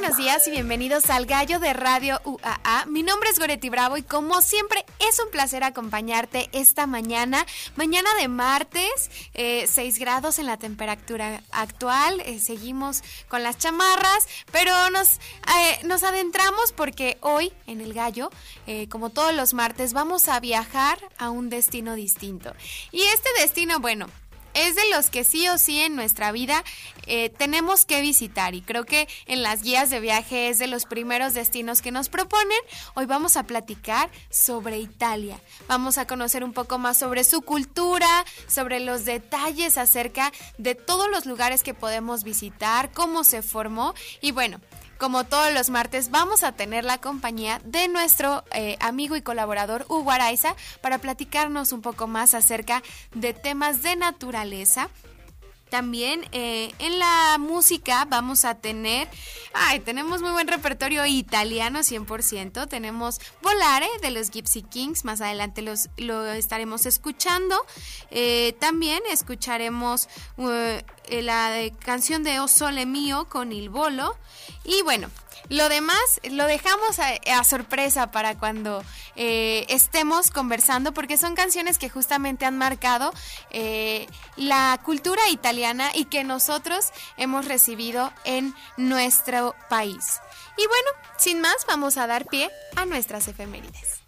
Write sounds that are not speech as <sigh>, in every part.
Buenos días y bienvenidos al Gallo de Radio UAA. Mi nombre es Goretti Bravo y como siempre es un placer acompañarte esta mañana. Mañana de martes, 6 eh, grados en la temperatura actual. Eh, seguimos con las chamarras, pero nos, eh, nos adentramos porque hoy en el Gallo, como todos los martes, vamos a viajar a un destino distinto. Y este destino, bueno, es de los que sí o sí en nuestra vida eh, tenemos que visitar y creo que en las guías de viaje es de los primeros destinos que nos proponen. Hoy vamos a platicar sobre Italia. Vamos a conocer un poco más sobre su cultura, sobre los detalles acerca de todos los lugares que podemos visitar, cómo se formó y bueno, como todos los martes, vamos a tener la compañía de nuestro eh, amigo y colaborador Hugo Araiza para platicarnos un poco más acerca de temas de naturaleza también eh, en la música vamos a tener, ay, tenemos muy buen repertorio italiano 100%, tenemos Volare de los Gypsy Kings, más adelante los, lo estaremos escuchando, eh, también escucharemos uh, la canción de O Sole Mío con Il Bolo y bueno, lo demás lo dejamos a, sorpresa para cuando eh, estemos conversando, porque son canciones que justamente han marcado eh, la cultura italiana y que nosotros hemos recibido en nuestro país. Y bueno, sin más, vamos a dar pie a nuestras efemérides.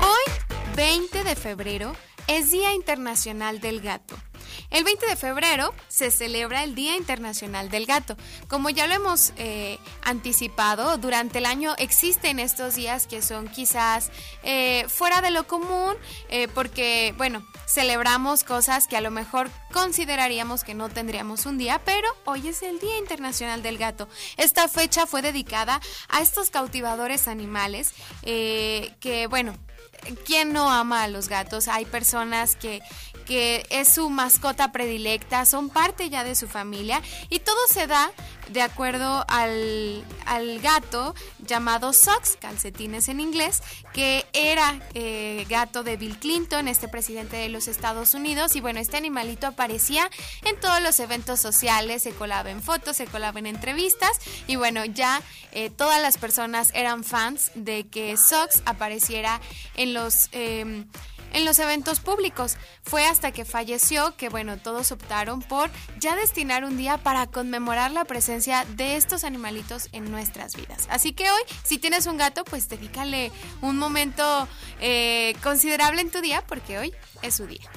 Hoy, 20 de febrero, es Día Internacional del Gato. El 20 de febrero se celebra el Día Internacional del Gato. Como ya lo hemos eh, anticipado, durante el año existen estos días que son quizás eh, fuera de lo común, eh, porque, bueno, celebramos cosas que a lo mejor consideraríamos que no tendríamos un día, pero hoy es el Día Internacional del Gato. Esta fecha fue dedicada a estos cautivadores animales que, bueno, ¿quién no ama a los gatos? Hay personas que, que es su mascota predilecta, son parte ya de su familia y todo se da de acuerdo al, gato llamado Sox, calcetines en inglés, que era eh, gato de Bill Clinton, este presidente de los Estados Unidos. Y bueno, este animalito aparecía en todos los eventos sociales, se colaba en fotos, se colaba en entrevistas. Y bueno, ya eh, todas las personas eran fans de que Sox apareciera en los... Em, en los eventos públicos. Fue hasta que falleció que, bueno, todos optaron por ya destinar un día para conmemorar la presencia de estos animalitos en nuestras vidas. Así que hoy, si tienes un gato, pues dedícale un momento eh, considerable en tu día porque hoy es su día.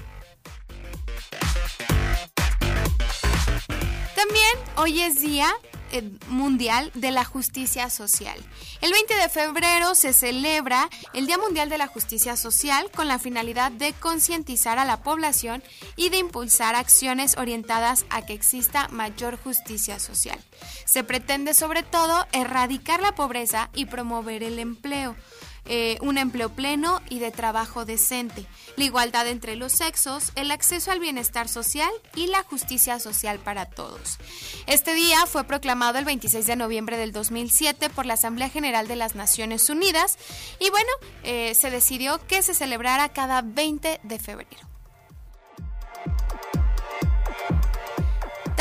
También hoy es día eh, mundial de la Justicia Social. El 20 de febrero se celebra el Día Mundial de la Justicia Social con la finalidad de concientizar a la población y de impulsar acciones orientadas a que exista mayor justicia social. Se pretende sobre todo erradicar la pobreza y promover el empleo. Eh, un empleo pleno y de trabajo decente, la igualdad entre los sexos, el acceso al bienestar social y la justicia social para todos. Este día fue proclamado el 26 de noviembre del 2007 por la Asamblea General de las Naciones Unidas y bueno, eh, se decidió que se celebrara cada 20 de febrero.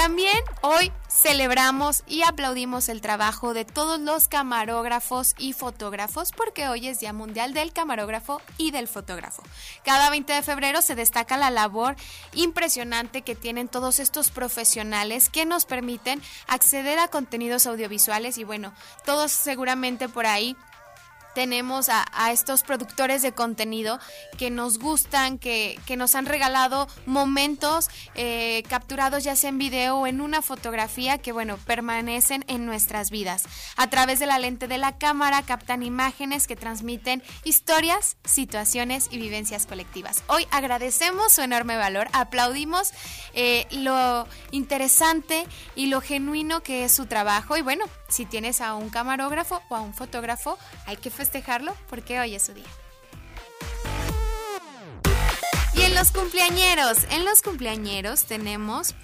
También hoy celebramos y aplaudimos el trabajo de todos los camarógrafos y fotógrafos porque hoy es Día Mundial del Camarógrafo y del Fotógrafo. Cada 20 de febrero se destaca la labor impresionante que tienen todos estos profesionales que nos permiten acceder a contenidos audiovisuales y bueno, todos seguramente por ahí tenemos a, estos productores de contenido que nos gustan, que, nos han regalado momentos eh, capturados ya sea en video o en una fotografía que, bueno, permanecen en nuestras vidas. A través de la lente de la cámara captan imágenes que transmiten historias, situaciones y vivencias colectivas. Hoy agradecemos su enorme valor, aplaudimos eh, lo interesante y lo genuino que es su trabajo y bueno, si tienes a un camarógrafo o a un fotógrafo, hay que festejarlo porque hoy es su día. Y en los cumpleañeros, en los cumpleañeros tenemos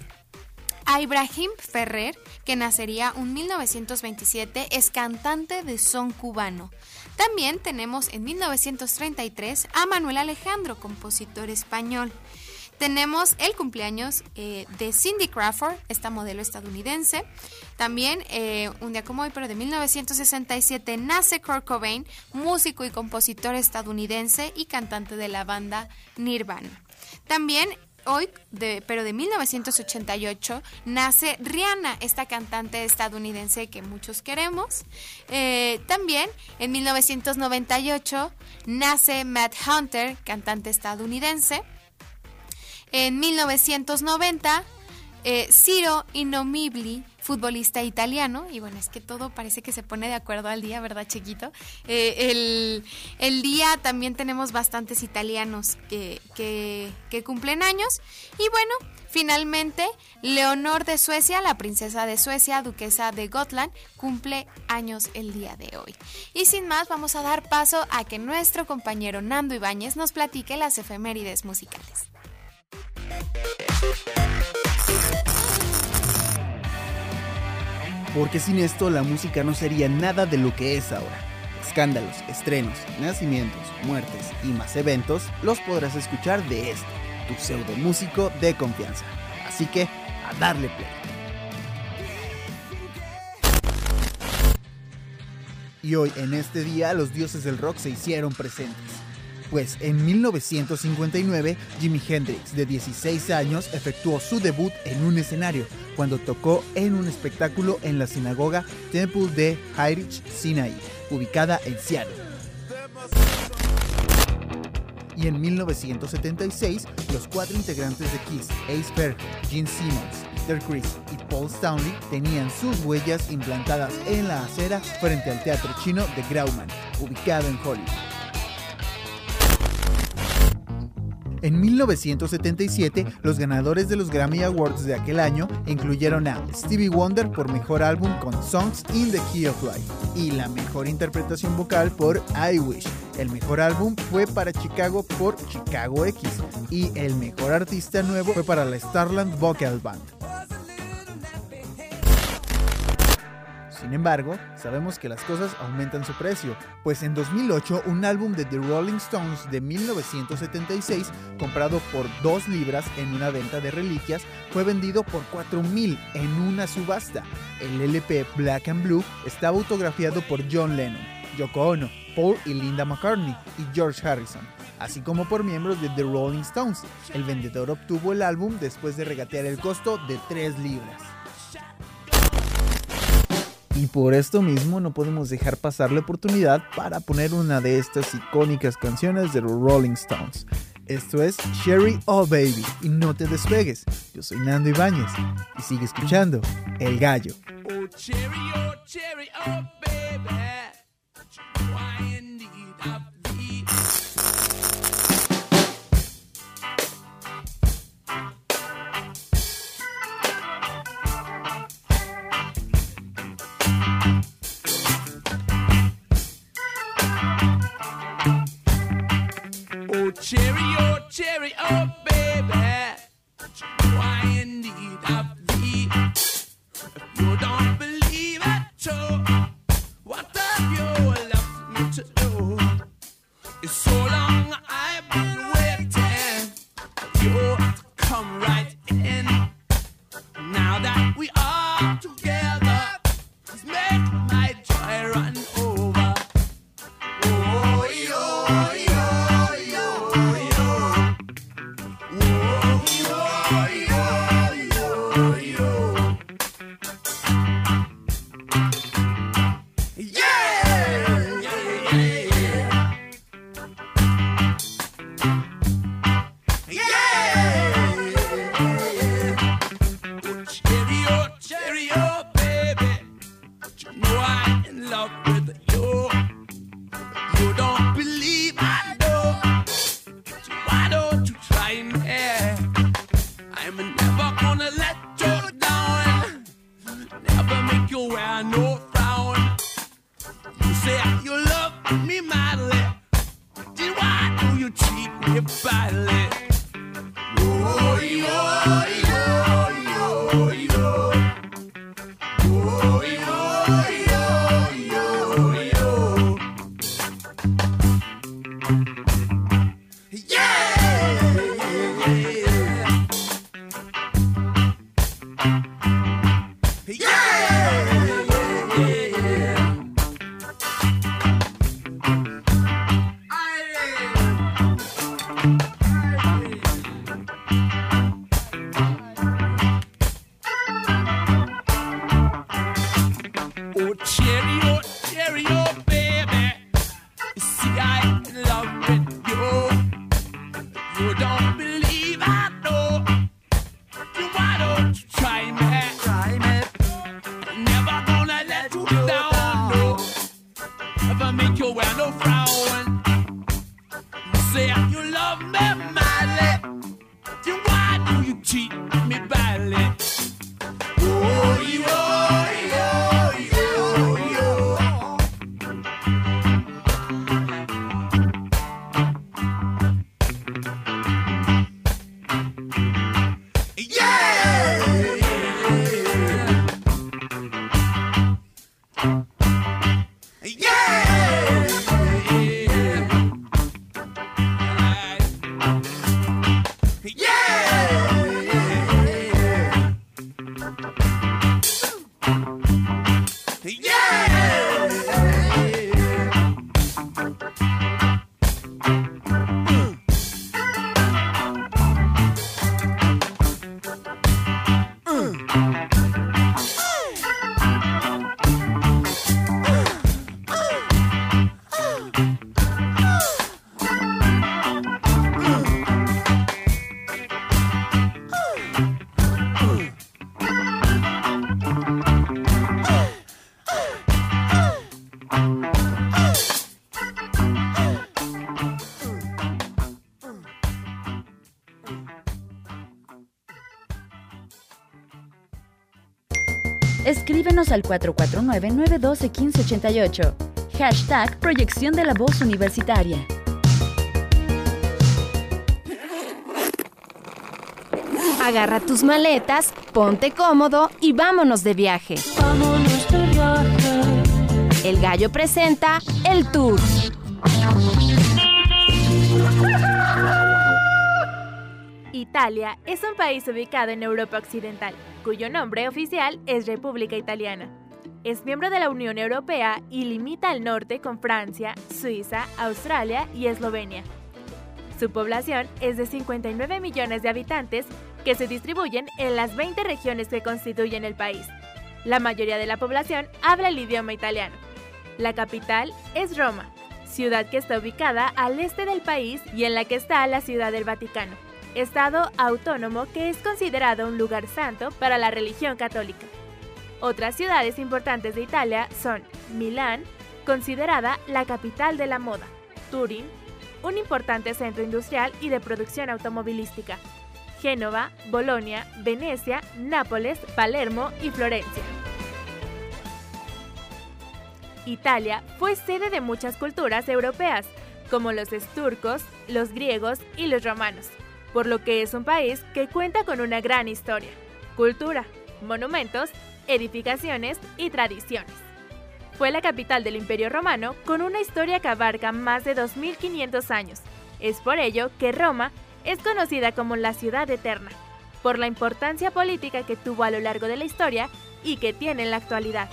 a Ibrahim Ferrer, que nacería en 1927, es cantante de son cubano. También tenemos en 1933 a Manuel Alejandro, compositor español. Tenemos el cumpleaños eh, de Cindy Crawford, esta modelo estadounidense. También, eh, un día como hoy, pero de 1967, nace Kurt Cobain, músico y compositor estadounidense y cantante de la banda Nirvana. También hoy, de, pero de 1988, nace Rihanna, esta cantante estadounidense que muchos queremos. Eh, también en 1998 nace Matt Hunter, cantante estadounidense. En 1990, eh, Ciro Inomibli, futbolista italiano, y bueno, es que todo parece que se pone de acuerdo al día, ¿verdad, chiquito? Eh, el, día también tenemos bastantes italianos que, que, que cumplen años, y bueno, Finalmente, Leonor de Suecia, la princesa de Suecia, duquesa de Gotland, cumple años el día de hoy. Y sin más, vamos a dar paso a que nuestro compañero Nando Ibáñez nos platique las efemérides musicales. Porque sin esto la música no sería nada de lo que es ahora. Escándalos, estrenos, nacimientos, muertes y más eventos los podrás escuchar de este, tu pseudo músico de confianza. Así que, a darle play. Y hoy, en este día, los dioses del rock se hicieron presentes pues en 1959 Jimi Hendrix, de 16 años, efectuó su debut en un escenario cuando tocó en un espectáculo en la sinagoga Temple de Heinrich Sinai, ubicada en Seattle. Y en 1976, los cuatro integrantes de Kiss, Ace Fairhead, Gene Simmons, Peter Chris y Paul Stanley tenían sus huellas implantadas en la acera frente al teatro chino de Grauman, ubicado en Hollywood. En 1977, los ganadores de los Grammy Awards de aquel año incluyeron a Stevie Wonder por mejor álbum con Songs in the Key of Life y la mejor interpretación vocal por I Wish. El mejor álbum fue para Chicago por Chicago X y el mejor artista nuevo fue para la Starland Vocal Band. Sin embargo, sabemos que las cosas aumentan su precio, pues en 2008 un álbum de The Rolling Stones de 1976, comprado por 2 libras en una venta de reliquias, fue vendido por 4.000 en una subasta. El LP Black and Blue estaba autografiado por John Lennon, Yoko Ono, Paul y Linda McCartney y George Harrison así como por miembros de The Rolling Stones. El vendedor obtuvo el álbum después de regatear el costo de 3 libras. Y por esto mismo no podemos dejar pasar la oportunidad para poner una de estas icónicas canciones de los Rolling Stones. Esto es Cherry Oh Baby y no te despegues. Yo soy Nando Ibáñez y sigue escuchando El Gallo. Oh, cherry, oh, cherry, oh, baby. you. Al 449-912-1588. Hashtag Proyección de la Voz Universitaria. Agarra tus maletas, ponte cómodo y vámonos de viaje. El gallo presenta el tour. Italia es un país ubicado en Europa Occidental, cuyo nombre oficial es República Italiana. Es miembro de la Unión Europea y limita al norte con Francia, Suiza, Australia y Eslovenia. Su población es de 59 millones de habitantes que se distribuyen en las 20 regiones que constituyen el país. La mayoría de la población habla el idioma italiano. La capital es Roma, ciudad que está ubicada al este del país y en la que está la ciudad del Vaticano, estado autónomo que es considerado un lugar santo para la religión católica. Otras ciudades importantes de Italia son Milán, considerada la capital de la moda, Turín, un importante centro industrial y de producción automovilística, Génova, Bolonia, Venecia, Nápoles, Palermo y Florencia. Italia fue sede de muchas culturas europeas, como los turcos, los griegos y los romanos, por lo que es un país que cuenta con una gran historia, cultura, monumentos, edificaciones y tradiciones. Fue la capital del Imperio Romano con una historia que abarca más de 2500 años. Es por ello que Roma es conocida como la ciudad eterna, por la importancia política que tuvo a lo largo de la historia y que tiene en la actualidad.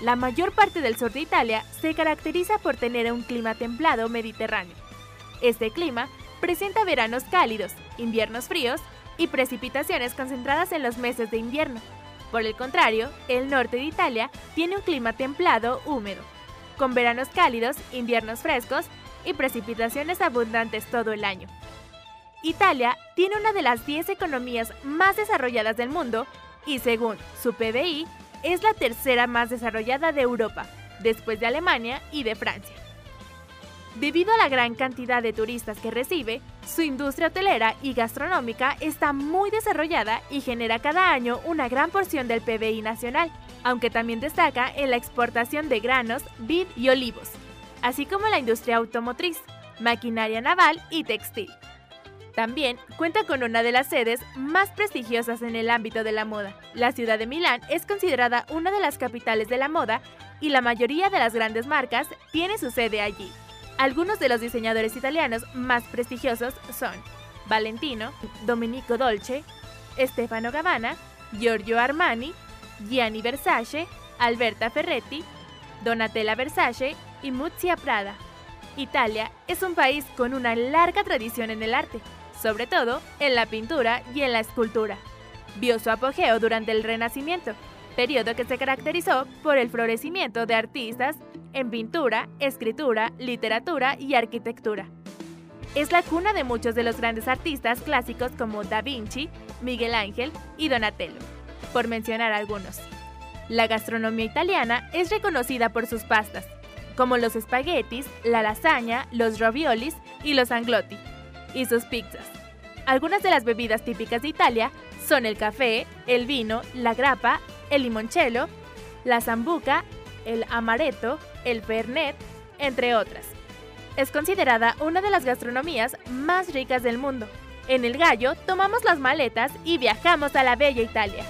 La mayor parte del sur de Italia se caracteriza por tener un clima templado mediterráneo. Este clima presenta veranos cálidos, inviernos fríos y precipitaciones concentradas en los meses de invierno. Por el contrario, el norte de Italia tiene un clima templado húmedo, con veranos cálidos, inviernos frescos y precipitaciones abundantes todo el año. Italia tiene una de las 10 economías más desarrolladas del mundo y según su PBI es la tercera más desarrollada de Europa, después de Alemania y de Francia. Debido a la gran cantidad de turistas que recibe, su industria hotelera y gastronómica está muy desarrollada y genera cada año una gran porción del PBI nacional, aunque también destaca en la exportación de granos, vid y olivos, así como la industria automotriz, maquinaria naval y textil. También cuenta con una de las sedes más prestigiosas en el ámbito de la moda. La ciudad de Milán es considerada una de las capitales de la moda y la mayoría de las grandes marcas tiene su sede allí. Algunos de los diseñadores italianos más prestigiosos son Valentino, Domenico Dolce, Stefano Gabbana, Giorgio Armani, Gianni Versace, Alberta Ferretti, Donatella Versace y Muzia Prada. Italia es un país con una larga tradición en el arte, sobre todo en la pintura y en la escultura. Vio su apogeo durante el Renacimiento, periodo que se caracterizó por el florecimiento de artistas en pintura, escritura, literatura y arquitectura. Es la cuna de muchos de los grandes artistas clásicos como Da Vinci, Miguel Ángel y Donatello, por mencionar algunos. La gastronomía italiana es reconocida por sus pastas, como los espaguetis, la lasaña, los raviolis y los anglotti. y sus pizzas. Algunas de las bebidas típicas de Italia son el café, el vino, la grappa, el limoncello, la zambuca, el amaretto, el fernet, entre otras. Es considerada una de las gastronomías más ricas del mundo. En el gallo tomamos las maletas y viajamos a la bella Italia.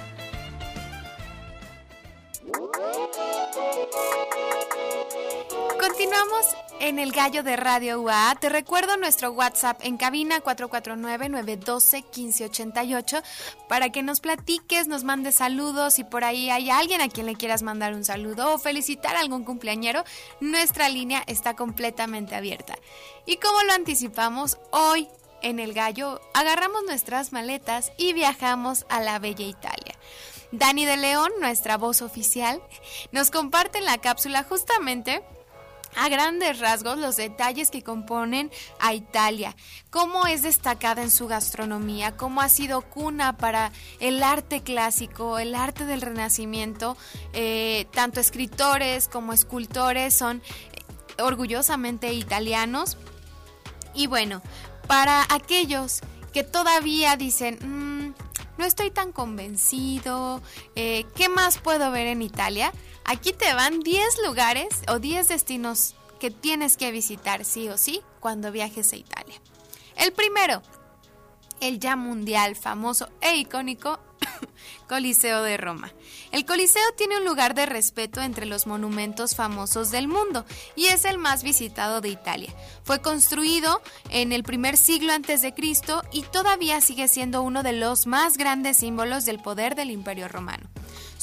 Continuamos en el gallo de Radio UA. Te recuerdo nuestro WhatsApp en cabina 449-912-1588 para que nos platiques, nos mandes saludos y por ahí hay alguien a quien le quieras mandar un saludo o felicitar a algún cumpleañero. Nuestra línea está completamente abierta. Y como lo anticipamos, hoy en el gallo agarramos nuestras maletas y viajamos a la bella Italia. Dani de León, nuestra voz oficial, nos comparte en la cápsula justamente a grandes rasgos los detalles que componen a Italia, cómo es destacada en su gastronomía, cómo ha sido cuna para el arte clásico, el arte del renacimiento, eh, tanto escritores como escultores son orgullosamente italianos. Y bueno, para aquellos que todavía dicen, "Mm, no estoy tan convencido, eh, ¿qué más puedo ver en Italia? Aquí te van 10 lugares o 10 destinos que tienes que visitar sí o sí cuando viajes a Italia. El primero, el ya mundial, famoso e icónico <coughs> Coliseo de Roma. El Coliseo tiene un lugar de respeto entre los monumentos famosos del mundo y es el más visitado de Italia. Fue construido en el primer siglo antes de Cristo y todavía sigue siendo uno de los más grandes símbolos del poder del Imperio Romano.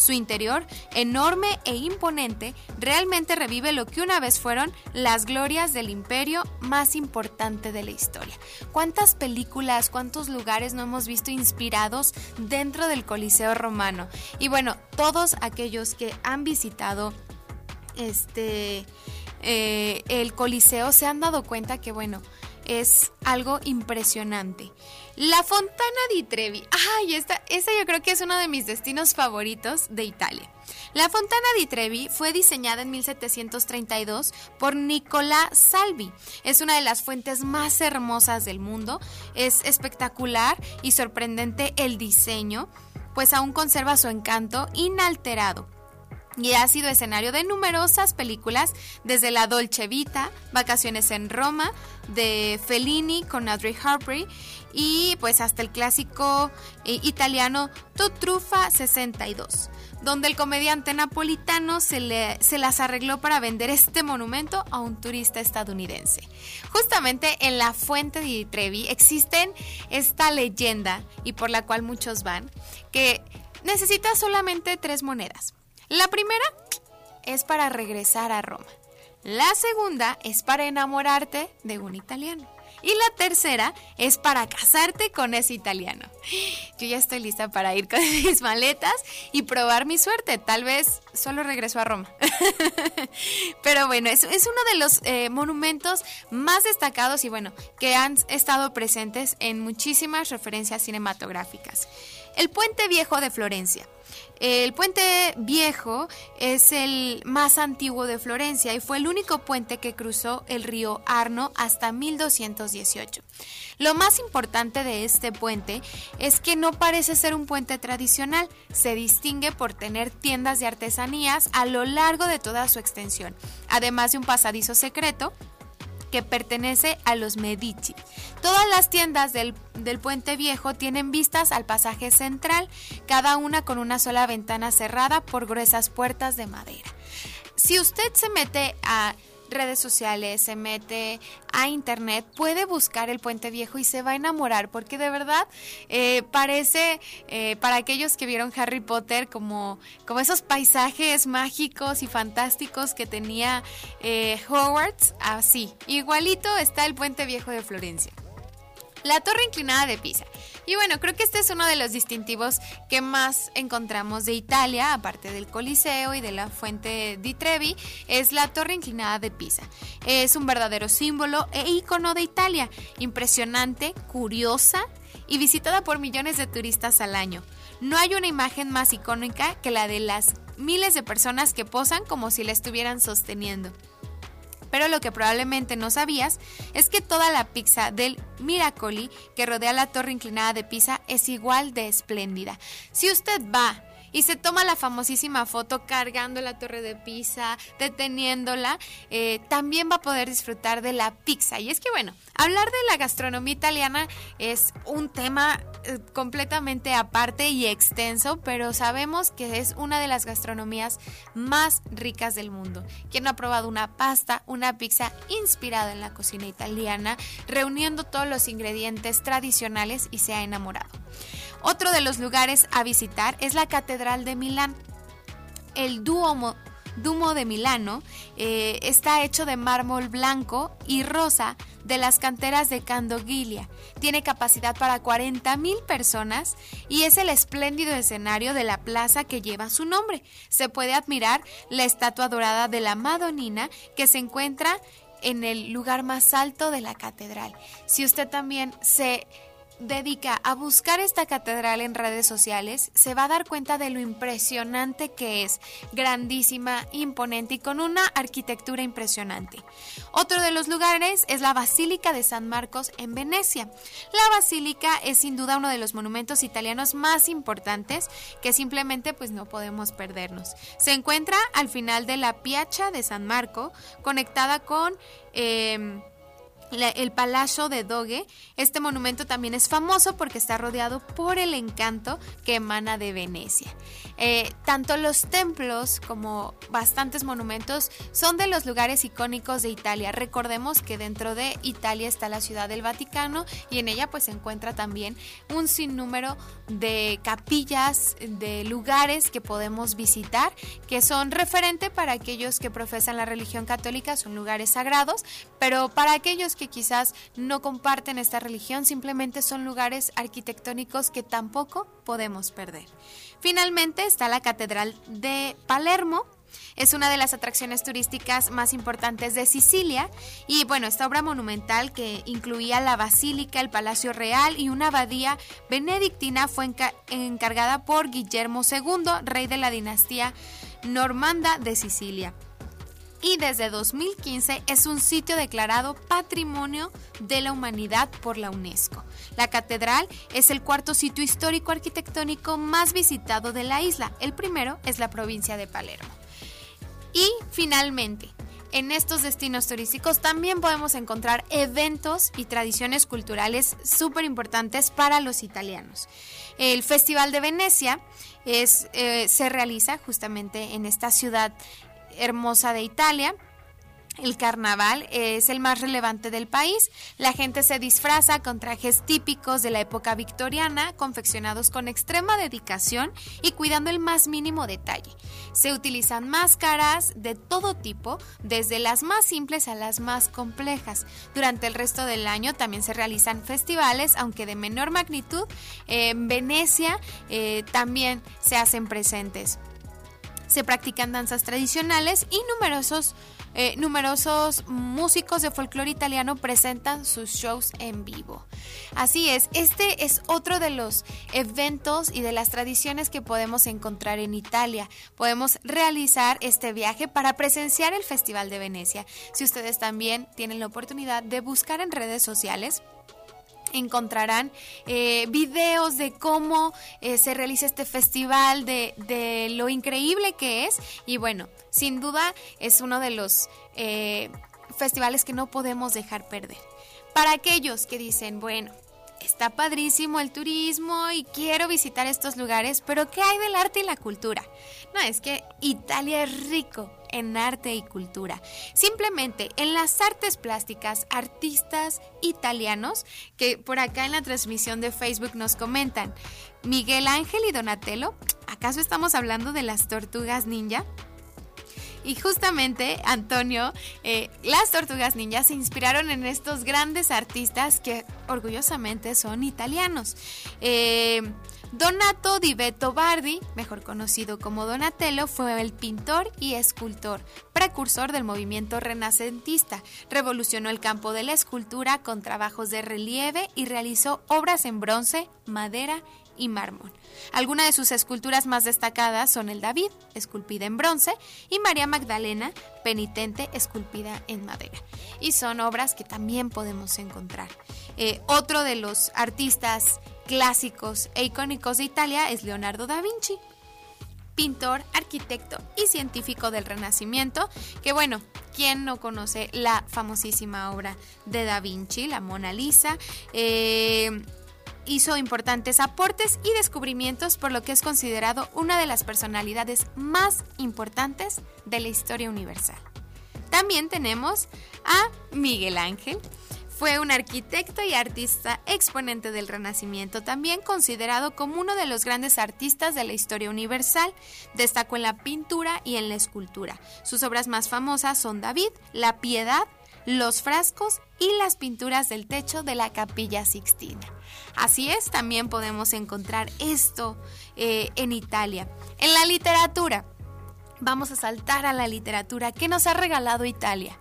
Su interior, enorme e imponente, realmente revive lo que una vez fueron las glorias del imperio más importante de la historia. ¿Cuántas películas, cuántos lugares no hemos visto inspirados dentro del Coliseo romano? Y bueno, todos aquellos que han visitado este eh, el Coliseo se han dado cuenta que bueno, es algo impresionante. La Fontana di Trevi. Ay, esta, esta yo creo que es uno de mis destinos favoritos de Italia. La Fontana di Trevi fue diseñada en 1732 por Nicola Salvi. Es una de las fuentes más hermosas del mundo. Es espectacular y sorprendente el diseño, pues aún conserva su encanto inalterado y ha sido escenario de numerosas películas, desde La Dolce Vita, Vacaciones en Roma, de Fellini con Audrey Hepburn y pues hasta el clásico eh, italiano Tu Truffa 62, donde el comediante napolitano se, las arregló para vender este monumento a un turista estadounidense. Justamente en la fuente de Trevi existen esta leyenda y por la cual muchos van, que necesitas solamente tres monedas. La primera es para regresar a Roma. La segunda es para enamorarte de un italiano. Y la tercera es para casarte con ese italiano. Yo ya estoy lista para ir con <laughs> mis maletas y probar mi suerte. Tal vez solo regreso a Roma. <laughs> Pero bueno, es, uno de los eh, monumentos más destacados y bueno, que han estado presentes en muchísimas referencias cinematográficas. El puente viejo de Florencia. El puente viejo es el más antiguo de Florencia y fue el único puente que cruzó el río Arno hasta 1218. Lo más importante de este puente es que no parece ser un puente tradicional, se distingue por tener tiendas de artesanías a lo largo de toda su extensión, además de un pasadizo secreto que pertenece a los Medici. Todas las tiendas del, del, puente viejo tienen vistas al pasaje central, cada una con una sola ventana cerrada por gruesas puertas de madera. Si usted se mete a redes sociales, se mete a internet, puede buscar el puente viejo y se va a enamorar, porque de verdad eh, parece eh, para aquellos que vieron Harry Potter como, como esos paisajes mágicos y fantásticos que tenía eh, Hogwarts, así, igualito está el puente viejo de Florencia. La torre inclinada de Pisa. Y bueno, creo que este es uno de los distintivos que más encontramos de Italia, aparte del Coliseo y de la fuente di Trevi, es la torre inclinada de Pisa. Es un verdadero símbolo e icono de Italia, impresionante, curiosa y visitada por millones de turistas al año. No hay una imagen más icónica que la de las miles de personas que posan como si la estuvieran sosteniendo. Pero lo que probablemente no sabías es que toda la pizza del Miracoli que rodea la torre inclinada de Pisa es igual de espléndida. Si usted va y se toma la famosísima foto cargando la torre de Pisa, deteniéndola, eh, también va a poder disfrutar de la pizza. Y es que bueno, hablar de la gastronomía italiana es un tema eh, completamente aparte y extenso, pero sabemos que es una de las gastronomías más ricas del mundo. ¿Quién no ha probado una pasta, una pizza inspirada en la cocina italiana, reuniendo todos los ingredientes tradicionales y se ha enamorado? Otro de los lugares a visitar es la Catedral de Milán. El Duomo, de Milano eh, está hecho de mármol blanco y rosa de las canteras de Candoglia. Tiene capacidad para 40.000 personas y es el espléndido escenario de la plaza que lleva su nombre. Se puede admirar la estatua dorada de la Madonina que se encuentra en el lugar más alto de la catedral. Si usted también se dedica a buscar esta catedral en redes sociales, se va a dar cuenta de lo impresionante que es, grandísima, imponente y con una arquitectura impresionante. Otro de los lugares es la Basílica de San Marcos en Venecia. La basílica es sin duda uno de los monumentos italianos más importantes que simplemente pues no podemos perdernos. Se encuentra al final de la Piazza de San Marco, conectada con eh, el Palacio de Doge. Este monumento también es famoso porque está rodeado por el encanto que emana de Venecia. Eh, tanto los templos como bastantes monumentos son de los lugares icónicos de Italia. Recordemos que dentro de Italia está la ciudad del Vaticano y en ella pues se encuentra también un sinnúmero de capillas, de lugares que podemos visitar que son referente para aquellos que profesan la religión católica, son lugares sagrados, pero para aquellos que quizás no comparten esta religión, simplemente son lugares arquitectónicos que tampoco podemos perder. Finalmente está la Catedral de Palermo, es una de las atracciones turísticas más importantes de Sicilia. Y bueno, esta obra monumental que incluía la basílica, el Palacio Real y una abadía benedictina fue encargada por Guillermo II, rey de la dinastía normanda de Sicilia y desde 2015 es un sitio declarado Patrimonio de la Humanidad por la UNESCO. La catedral es el cuarto sitio histórico arquitectónico más visitado de la isla. El primero es la provincia de Palermo. Y finalmente, en estos destinos turísticos también podemos encontrar eventos y tradiciones culturales súper importantes para los italianos. El Festival de Venecia eh, se realiza justamente en esta ciudad hermosa de Italia. El carnaval es el más relevante del país. La gente se disfraza con trajes típicos de la época victoriana, confeccionados con extrema dedicación y cuidando el más mínimo detalle. Se utilizan máscaras de todo tipo, desde las más simples a las más complejas. Durante el resto del año también se realizan festivales, aunque de menor magnitud. En Venecia eh, también se hacen presentes se practican danzas tradicionales y numerosos, eh, numerosos músicos de folclore italiano presentan sus shows en vivo. Así es, este es otro de los eventos y de las tradiciones que podemos encontrar en Italia. Podemos realizar este viaje para presenciar el Festival de Venecia. Si ustedes también tienen la oportunidad de buscar en redes sociales, encontrarán eh, videos de cómo eh, se realiza este festival, de, de, lo increíble que es. Y bueno, sin duda es uno de los eh, festivales que no podemos dejar perder. Para aquellos que dicen, bueno, está padrísimo el turismo y quiero visitar estos lugares, pero ¿qué hay del arte y la cultura? No, es que Italia es rico en arte y cultura. Simplemente en las artes plásticas, artistas italianos que por acá en la transmisión de Facebook nos comentan, Miguel Ángel y Donatello, ¿acaso estamos hablando de las tortugas ninja? Y justamente, Antonio, eh, las tortugas ninjas se inspiraron en estos grandes artistas que orgullosamente son italianos. Eh, Donato di Vetto Bardi, mejor conocido como Donatello, fue el pintor y escultor, precursor del movimiento renacentista. Revolucionó el campo de la escultura con trabajos de relieve y realizó obras en bronce, madera y mármol. Algunas de sus esculturas más destacadas son el David, esculpida en bronce, y María Magdalena, penitente, esculpida en madera. Y son obras que también podemos encontrar. Eh, otro de los artistas clásicos e icónicos de Italia es Leonardo da Vinci pintor, arquitecto y científico del Renacimiento, que bueno, ¿quién no conoce la famosísima obra de Da Vinci, la Mona Lisa? Eh, hizo importantes aportes y descubrimientos por lo que es considerado una de las personalidades más importantes de la historia universal. También tenemos a Miguel Ángel, fue un arquitecto y artista exponente del Renacimiento, también considerado como uno de los grandes artistas de la historia universal. Destacó en la pintura y en la escultura. Sus obras más famosas son David, La Piedad, los frascos y las pinturas del techo de la capilla Sixtina. Así es, también podemos encontrar esto eh, en Italia. En la literatura, vamos a saltar a la literatura que nos ha regalado Italia.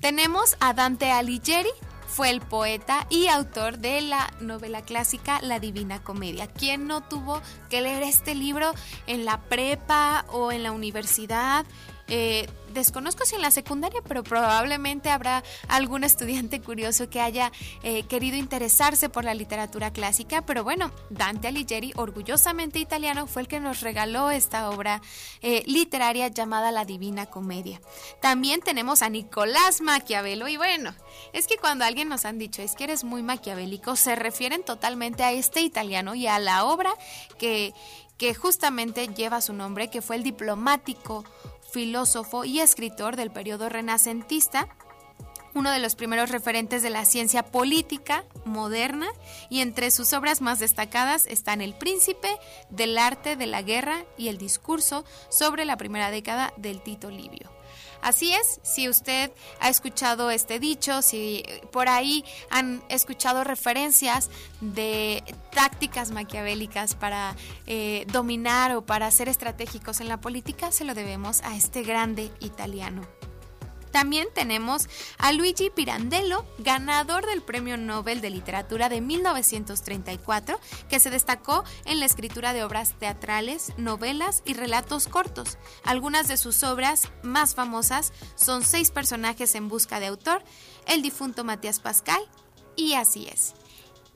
Tenemos a Dante Alighieri, fue el poeta y autor de la novela clásica La Divina Comedia. ¿Quién no tuvo que leer este libro en la prepa o en la universidad? Eh, desconozco si en la secundaria, pero probablemente habrá algún estudiante curioso que haya eh, querido interesarse por la literatura clásica. Pero bueno, Dante Alighieri, orgullosamente italiano, fue el que nos regaló esta obra eh, literaria llamada La Divina Comedia. También tenemos a Nicolás Maquiavelo y bueno, es que cuando alguien nos han dicho es que eres muy maquiavélico, se refieren totalmente a este italiano y a la obra que, que justamente lleva su nombre, que fue el diplomático filósofo y escritor del periodo renacentista, uno de los primeros referentes de la ciencia política moderna y entre sus obras más destacadas están El príncipe, del arte de la guerra y el discurso sobre la primera década del Tito Livio. Así es, si usted ha escuchado este dicho, si por ahí han escuchado referencias de tácticas maquiavélicas para eh, dominar o para ser estratégicos en la política, se lo debemos a este grande italiano. También tenemos a Luigi Pirandello, ganador del Premio Nobel de Literatura de 1934, que se destacó en la escritura de obras teatrales, novelas y relatos cortos. Algunas de sus obras más famosas son Seis personajes en busca de autor, El difunto Matías Pascal y Así es.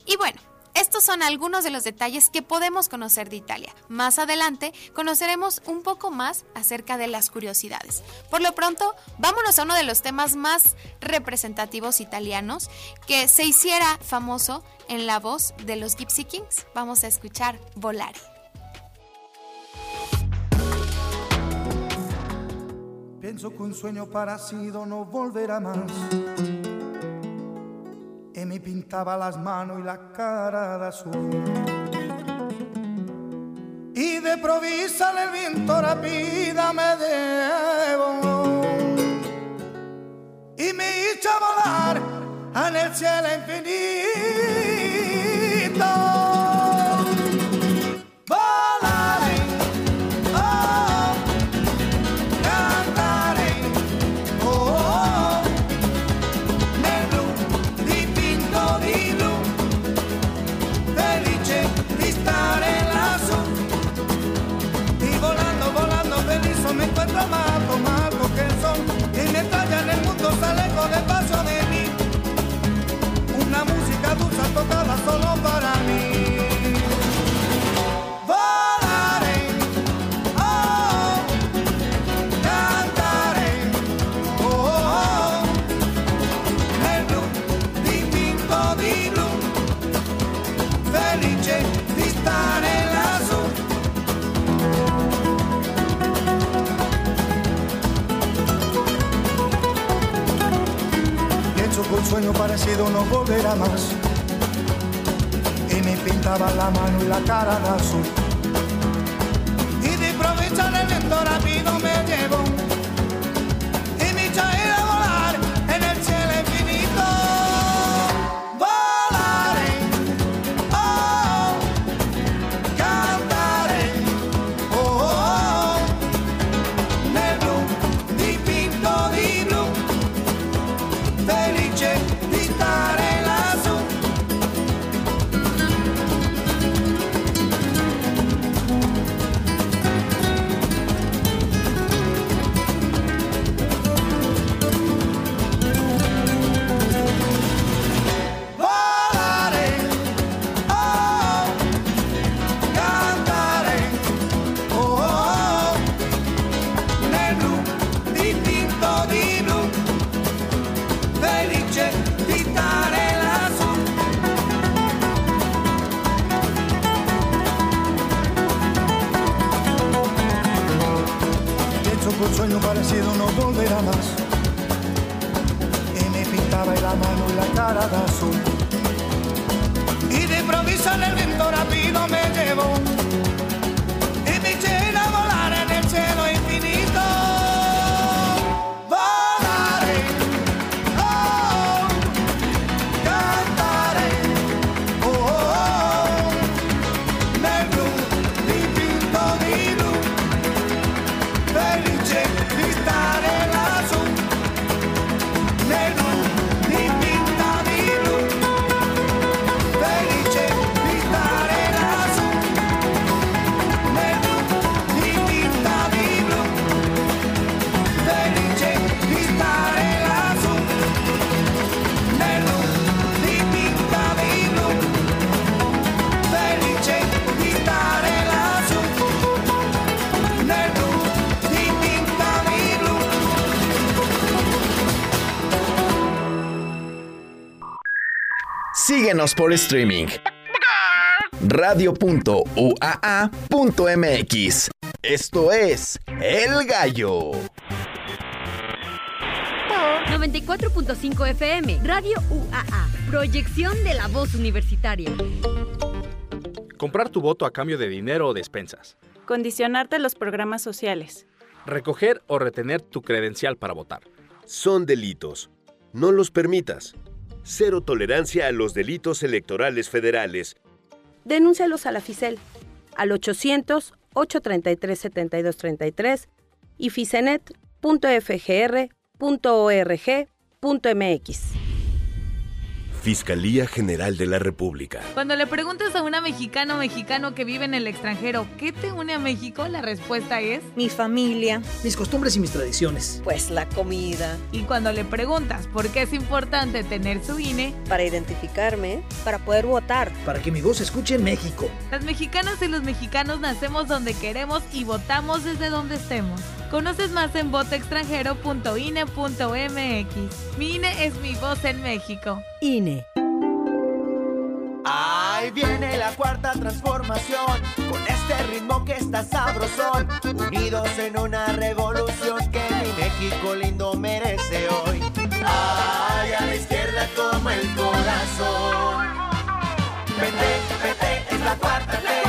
Y bueno, estos son algunos de los detalles que podemos conocer de Italia. Más adelante conoceremos un poco más acerca de las curiosidades. Por lo pronto, vámonos a uno de los temas más representativos italianos que se hiciera famoso en la voz de los Gypsy Kings. Vamos a escuchar Volare. Pienso que un sueño parecido no volverá más. Y me pintaba las manos y la cara de azul. Y de provisa el viento rápida me debo. Y me hizo volar en el cielo infinito. No volverá más. Y me pintaba la mano y la cara de azul. Y de improviso el viento rápido me llevó. Por streaming. Radio.uaa.mx. Esto es El Gallo. 94.5 FM, Radio UAA, proyección de la voz universitaria. Comprar tu voto a cambio de dinero o despensas. Condicionarte los programas sociales. Recoger o retener tu credencial para votar. Son delitos. No los permitas. Cero tolerancia a los delitos electorales federales. Denúncialos a la FICEL al 800-833-7233 y ficenet.fgr.org.mx. Fiscalía General de la República. Cuando le preguntas a una mexicana o mexicano que vive en el extranjero, ¿qué te une a México? La respuesta es Mi familia. Mis costumbres y mis tradiciones. Pues la comida. Y cuando le preguntas por qué es importante tener su INE, Para identificarme, para poder votar. Para que mi voz se escuche en México. las mexicanas y los mexicanos nacemos donde queremos y votamos desde donde estemos. Conoces más en votoextranjero.ine.mx. Mi INE es mi voz en México. INE. Ahí viene la cuarta transformación, con este ritmo que está sabrosón, unidos en una revolución que mi México lindo merece hoy. Ay, a la izquierda como el corazón. Vete, vete, es la cuarta ley.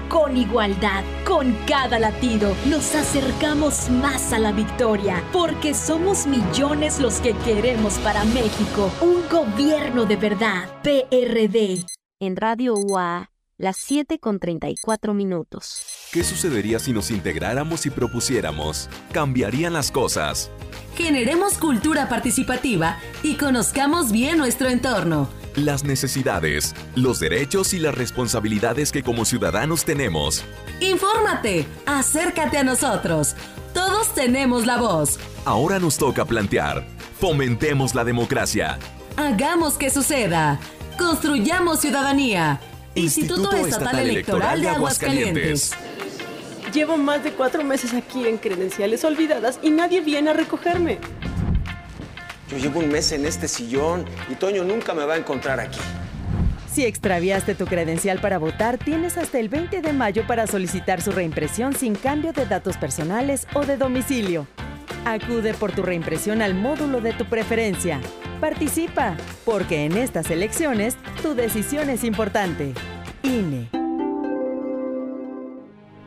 con igualdad. Con cada latido nos acercamos más a la victoria, porque somos millones los que queremos para México un gobierno de verdad. PRD. En Radio UA, las 7 con 34 minutos. ¿Qué sucedería si nos integráramos y propusiéramos? Cambiarían las cosas. Generemos cultura participativa y conozcamos bien nuestro entorno. Las necesidades, los derechos y las responsabilidades que como ciudadanos tenemos. Infórmate, acércate a nosotros. Todos tenemos la voz. Ahora nos toca plantear. Fomentemos la democracia. Hagamos que suceda. Construyamos ciudadanía. Instituto, Estatal, Electoral de Aguascalientes. Llevo más de cuatro meses aquí en credenciales olvidadas y nadie viene a recogerme. Yo llevo un mes en este sillón y Toño nunca me va a encontrar aquí. Si extraviaste tu credencial para votar, tienes hasta el 20 de mayo para solicitar su reimpresión sin cambio de datos personales o de domicilio. Acude por tu reimpresión al módulo de tu preferencia. Participa, porque en estas elecciones tu decisión es importante. INE.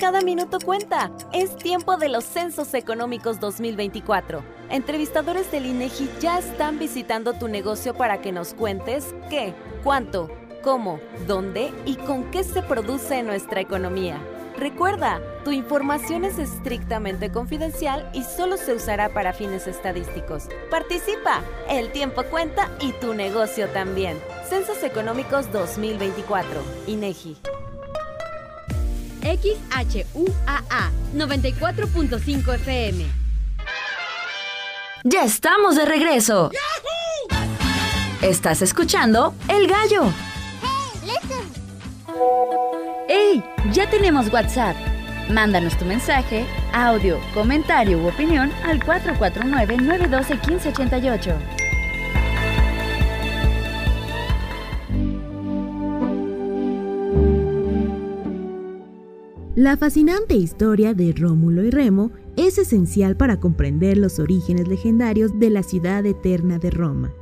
cada minuto cuenta. Es tiempo de los Censos Económicos 2024. Entrevistadores del INEGI ya están visitando tu negocio para que nos cuentes qué, cuánto, cómo, dónde y con qué se produce nuestra economía. Recuerda, tu información es estrictamente confidencial y solo se usará para fines estadísticos. Participa, el tiempo cuenta y tu negocio también. Censos Económicos 2024, INEGI. XHUAA 94.5 FM. Ya estamos de regreso. Estás escuchando El Gallo. ¡Hey! Ya tenemos WhatsApp. Mándanos tu mensaje, audio, comentario u opinión al 449-912-1588. La fascinante historia de Rómulo y Remo es esencial para comprender los orígenes legendarios de la ciudad eterna de Roma.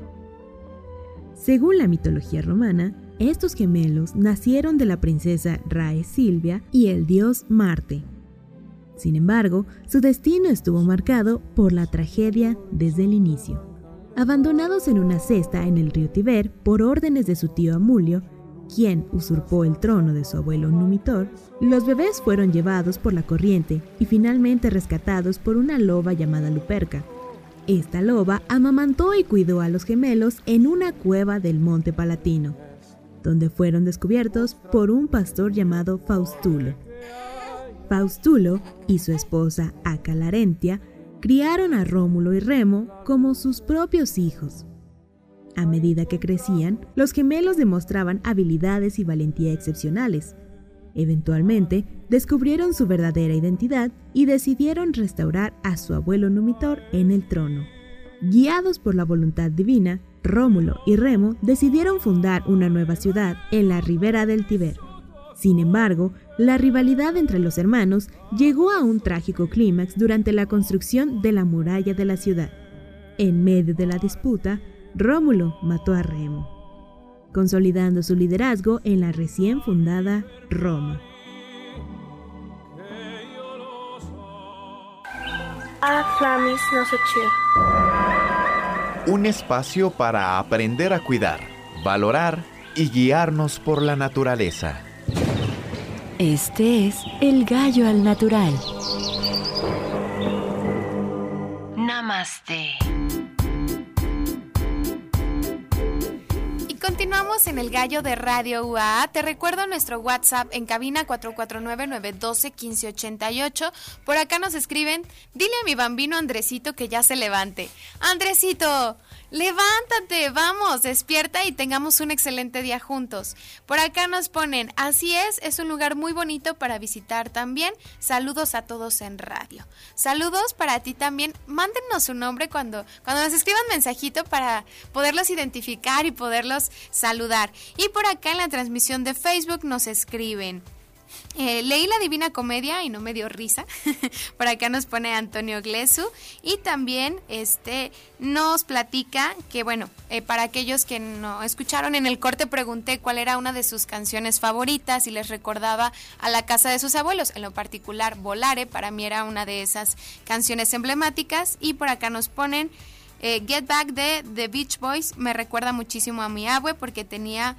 Según la mitología romana, estos gemelos nacieron de la princesa Rae Silvia y el dios Marte. Sin embargo, su destino estuvo marcado por la tragedia desde el inicio. Abandonados en una cesta en el río Tiber por órdenes de su tío Amulio, quien usurpó el trono de su abuelo Numitor, los bebés fueron llevados por la corriente y finalmente rescatados por una loba llamada Luperca. Esta loba amamantó y cuidó a los gemelos en una cueva del Monte Palatino, donde fueron descubiertos por un pastor llamado Faustulo. Faustulo y su esposa Acalarentia criaron a Rómulo y Remo como sus propios hijos. A medida que crecían, los gemelos demostraban habilidades y valentía excepcionales. Eventualmente, descubrieron su verdadera identidad y decidieron restaurar a su abuelo Numitor en el trono. Guiados por la voluntad divina, Rómulo y Remo decidieron fundar una nueva ciudad en la ribera del Tiber. Sin embargo, la rivalidad entre los hermanos llegó a un trágico clímax durante la construcción de la muralla de la ciudad. En medio de la disputa, Rómulo mató a Remo, consolidando su liderazgo en la recién fundada Roma. Un espacio para aprender a cuidar, valorar y guiarnos por la naturaleza. Este es El Gallo al Natural. Namaste. Continuamos en el gallo de Radio UAA. Te recuerdo nuestro WhatsApp en cabina 449-912-1588. Por acá nos escriben, dile a mi bambino Andresito que ya se levante. Andresito, levántate, vamos, despierta y tengamos un excelente día juntos. Por acá nos ponen, así es, es un lugar muy bonito para visitar también. Saludos a todos en radio. Saludos para ti también. Mándenos su nombre cuando, cuando nos escriban mensajito para poderlos identificar y poderlos saludar. Y por acá en la transmisión de Facebook nos escriben. Eh, leí la Divina Comedia y no me dio risa. <laughs> Por acá nos pone Antonio Glesu. Y también este, nos platica que, bueno, eh, para aquellos que no escucharon en el corte, pregunté cuál era una de sus canciones favoritas y les recordaba a la casa de sus abuelos. En lo particular, Volare, para mí era una de esas canciones emblemáticas. Y por acá nos ponen eh, Get Back de The Beach Boys. Me recuerda muchísimo a mi abue porque tenía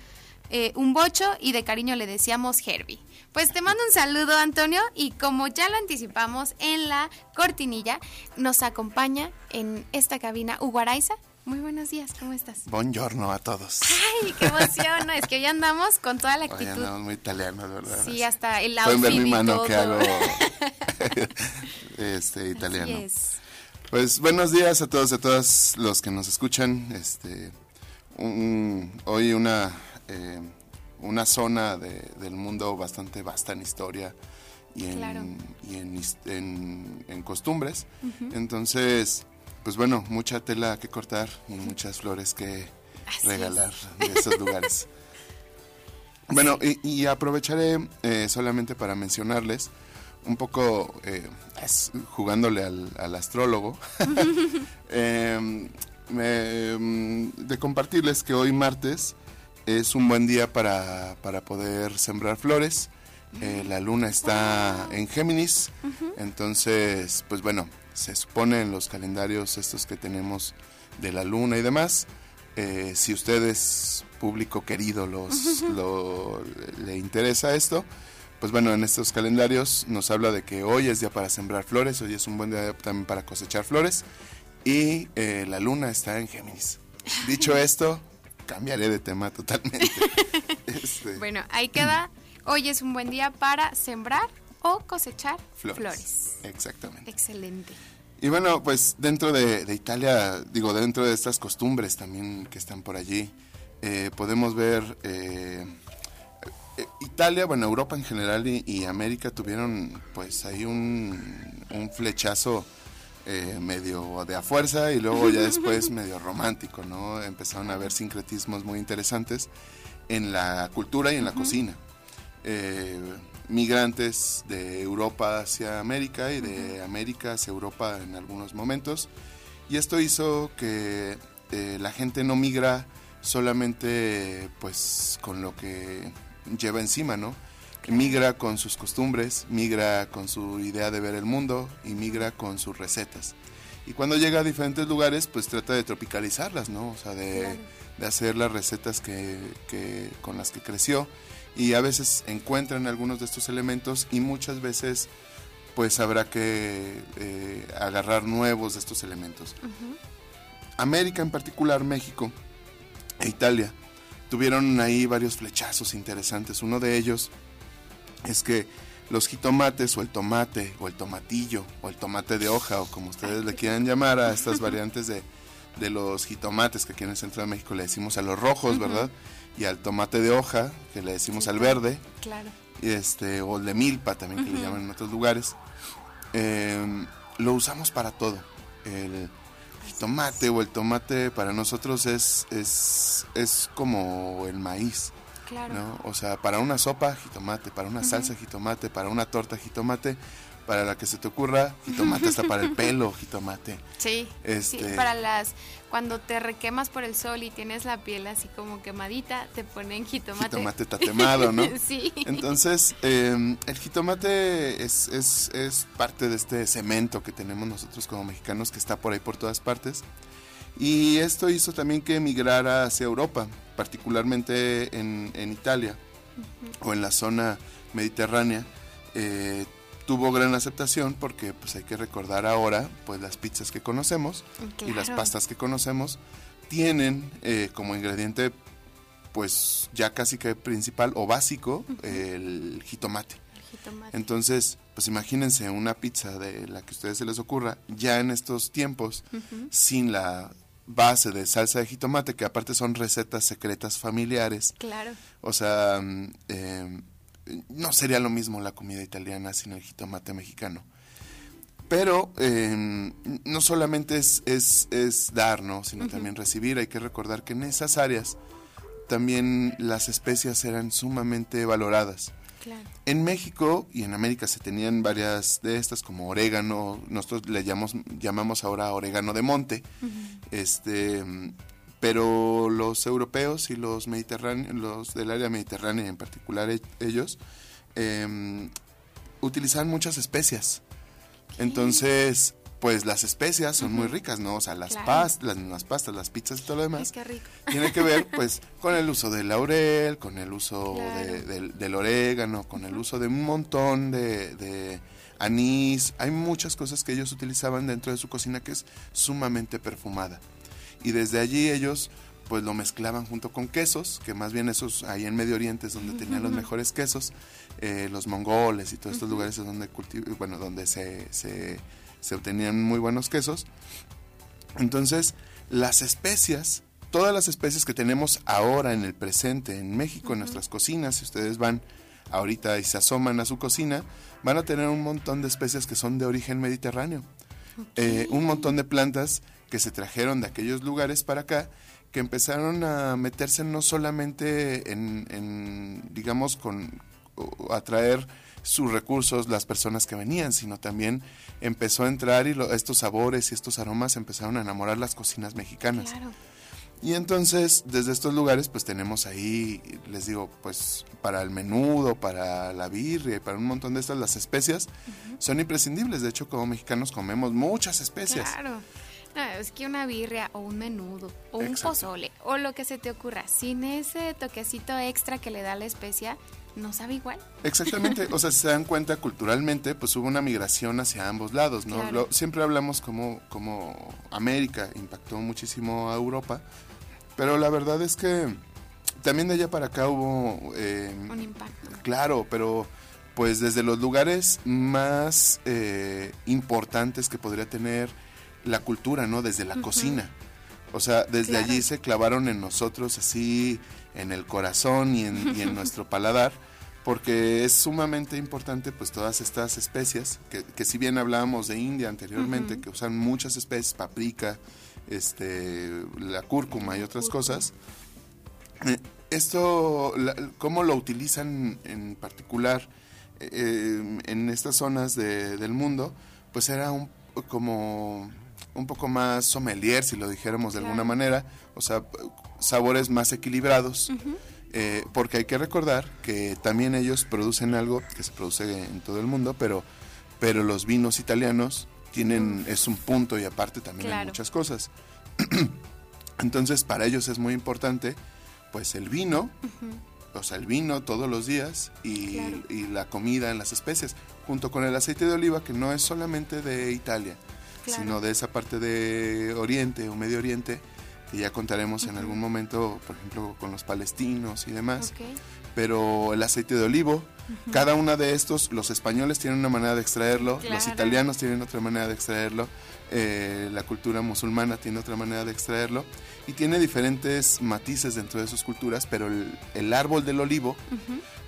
un bocho y de cariño le decíamos Herbie. Pues te mando un saludo, Antonio, y como ya lo anticipamos en la cortinilla, nos acompaña en esta cabina Hugo Araiza. Muy buenos días, ¿cómo estás? Buongiorno a todos. ¡Ay, qué emoción! es que hoy andamos con toda la actitud. Hoy andamos muy italianos, ¿verdad? Sí, hasta el Pueden outfit ver mi mano todo. que hago <laughs> este, italiano. Así es. Pues buenos días a todos y a todas los que nos escuchan. Este, un- hoy una, eh, una zona de- del mundo bastante vasta en historia y en, Claro. y en, en- en costumbres. Entonces, pues bueno, mucha tela que cortar y muchas flores que Así regalar es. de esos <laughs> lugares. Bueno, y, y aprovecharé eh, solamente para mencionarles un poco, eh, jugándole al, al astrólogo, <laughs> eh, me- mm, de compartirles que hoy martes es un buen día para, para poder sembrar flores Eh, la luna está en Géminis. Entonces, pues bueno, se supone en los calendarios estos que tenemos de la luna y demás. eh, si ustedes, público querido, los, lo- le interesa esto, pues bueno, en estos calendarios nos habla de que hoy es día para sembrar flores, hoy es un buen día también para cosechar flores y eh, la luna está en Géminis. Dicho <laughs> esto, cambiaré de tema totalmente. <laughs> Este, Bueno, ahí queda. Hoy es un buen día para sembrar o cosechar Flores. flores. Exactamente. Excelente. Y bueno, pues dentro de, de Italia, digo, dentro de estas costumbres también que están por allí, eh, podemos ver eh, eh, Italia, bueno, Europa en general y, y América tuvieron pues ahí un, un flechazo eh, medio de a fuerza y luego ya después <laughs> medio romántico, ¿no? Empezaron a haber sincretismos muy interesantes en la cultura y en la cocina. Eh, migrantes de Europa hacia América y de América hacia Europa en algunos momentos. Y esto hizo que eh, la gente no migra solamente pues con lo que lleva encima, ¿no? Migra con sus costumbres, migra con su idea de ver el mundo y migra con sus recetas. Y cuando llega a diferentes lugares, pues trata de tropicalizarlas, ¿no? O sea, de, de hacer las recetas que, que- con las que creció. Y a veces encuentran algunos de estos elementos y muchas veces pues habrá que eh, agarrar nuevos de estos elementos. América en particular, México e Italia, tuvieron ahí varios flechazos interesantes. Uno de ellos es que los jitomates o el tomate o el tomatillo o el tomate de hoja o como ustedes le quieran llamar a estas <laughs> variantes de, de los jitomates que aquí en el centro de México le decimos a los rojos. ¿verdad? Y al tomate de hoja que le decimos al verde Claro. y este o el de milpa también que le llaman en otros lugares eh, lo usamos para todo el jitomate o el tomate para nosotros es es es como el maíz Claro. ¿no? o sea para una sopa jitomate para una salsa jitomate para una torta jitomate para la que se te ocurra jitomate hasta para el pelo jitomate Sí, Este- sí, para las cuando te requemas por el sol y tienes la piel así como quemadita, te ponen jitomate. jitomate tatemado, ¿no? <laughs> sí. Entonces, eh, el jitomate es, es, es parte de este cemento que tenemos nosotros como mexicanos que está por ahí por todas partes. Y esto hizo también que emigrara hacia Europa, particularmente en, en Italia o en la zona mediterránea. Eh, tuvo gran aceptación porque pues hay que recordar ahora pues las pizzas que conocemos y las pastas que conocemos tienen eh, como ingrediente pues ya casi que principal o básico el jitomate. Jitomate. Entonces, pues imagínense una pizza de la que a ustedes se les ocurra ya en estos tiempos sin la base de salsa de jitomate que aparte son recetas secretas familiares. Claro. O sea, mm, eh, no sería lo mismo la comida italiana sin el jitomate mexicano. Pero eh, no solamente es, es, es dar, ¿no? sino también recibir. Hay que recordar que en esas áreas también las especias eran sumamente valoradas. Claro. En México y en América se tenían varias de estas, como orégano, nosotros le llamamos, llamamos ahora orégano de monte, este, pero los europeos y los mediterráneos, los del área mediterránea en particular e- ellos, em, utilizaban muchas especias. Entonces, pues las especias son muy ricas, ¿no? O sea, las Claro. pastas, las mismas pastas, las pizzas y todo lo demás Ay, qué rico. <laughs> tiene que ver pues con el uso del laurel, con el uso Claro. de- del, del orégano, con el uso de un montón de, de anís. Hay muchas cosas que ellos utilizaban dentro de su cocina que es sumamente perfumada. Y desde allí ellos pues lo mezclaban junto con quesos, que más bien esos ahí en Medio Oriente es donde tenían los mejores quesos, eh, los mongoles y todos estos lugares es donde bueno, donde se, se, se obtenían muy buenos quesos. Entonces, las especias, todas las especies que tenemos ahora en el presente en México, en nuestras cocinas, si ustedes van ahorita y se asoman a su cocina, van a tener un montón de especies que son de origen mediterráneo. Eh, un montón de plantas que se trajeron de aquellos lugares para acá, que empezaron a meterse no solamente en, en, digamos, con a traer sus recursos las personas que venían, sino también empezó a entrar y lo- estos sabores y estos aromas empezaron a enamorar las cocinas mexicanas. Claro. Y entonces, desde estos lugares, pues tenemos ahí, les digo, pues para el menudo, para la birria y para un montón de estas, las especias son imprescindibles. De hecho, como mexicanos comemos muchas especias. Claro. No, es que una birria o un menudo o un pozole o lo que se te ocurra, sin ese toquecito extra que le da la especia, no sabe igual. Exactamente, o sea, si se dan cuenta culturalmente, pues hubo una migración hacia ambos lados, ¿no? Claro. Lo- siempre hablamos como, como América impactó muchísimo a Europa, pero la verdad es que también de allá para acá hubo... eh, Un impacto. Claro, pero pues desde los lugares más eh, importantes que podría tener la cultura, ¿no? Desde la cocina. O sea, desde Claro. allí se clavaron en nosotros así, en el corazón y en, y en nuestro <laughs> paladar, porque es sumamente importante pues todas estas especias, que, que si bien hablábamos de India anteriormente, que usan muchas especies, paprika, este, la cúrcuma y otras cosas, eh, esto, la- ¿cómo lo utilizan en particular eh, en estas zonas de- del mundo? Pues era un, como un poco más sommelier, si lo dijéramos de alguna manera, o sea, sabores más equilibrados, eh, porque hay que recordar que también ellos producen algo que se produce en todo el mundo, pero, pero los vinos italianos tienen, es un punto y aparte también hay muchas cosas. <clears throat> Entonces, para ellos es muy importante, pues el vino, o sea, el vino todos los días y, Claro. y la comida en las especies, junto con el aceite de oliva, que no es solamente de Italia, Claro. sino de esa parte de Oriente o Medio Oriente, que ya contaremos en algún momento, por ejemplo, con los palestinos y demás. Pero el aceite de olivo, cada una de estos, los españoles tienen una manera de extraerlo, los italianos tienen otra manera de extraerlo, eh, la cultura musulmana tiene otra manera de extraerlo y tiene diferentes matices dentro de sus culturas, pero el, el árbol del olivo,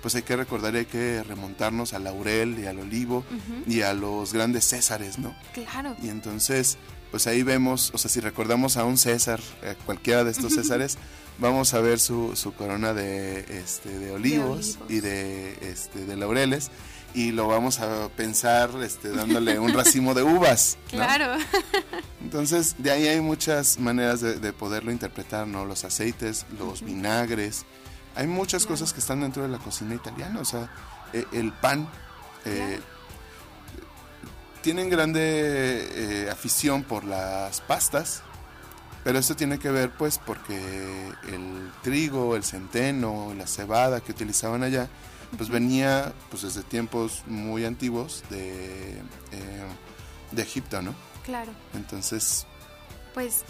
pues hay que recordar, hay que remontarnos al laurel y al olivo y a los grandes césares, ¿no? Claro. Y entonces, pues ahí vemos, o sea, si recordamos a un César, a cualquiera de estos Césares, vamos a ver su, su corona de, este, de olivos, olivos. y de, este, de laureles y lo vamos a pensar este, dándole un racimo de uvas. ¿no? Claro. Entonces, de ahí hay muchas maneras de, de poderlo interpretar, ¿no? Los aceites, los vinagres. Hay muchas cosas que están dentro de la cocina italiana. O sea, eh, el pan. eh, tienen grande eh, afición por las pastas, pero esto tiene que ver, pues, porque el trigo, el centeno, la cebada que utilizaban allá, pues venía, pues, desde tiempos muy antiguos de, eh, de Egipto, ¿no? Claro. Entonces, Pues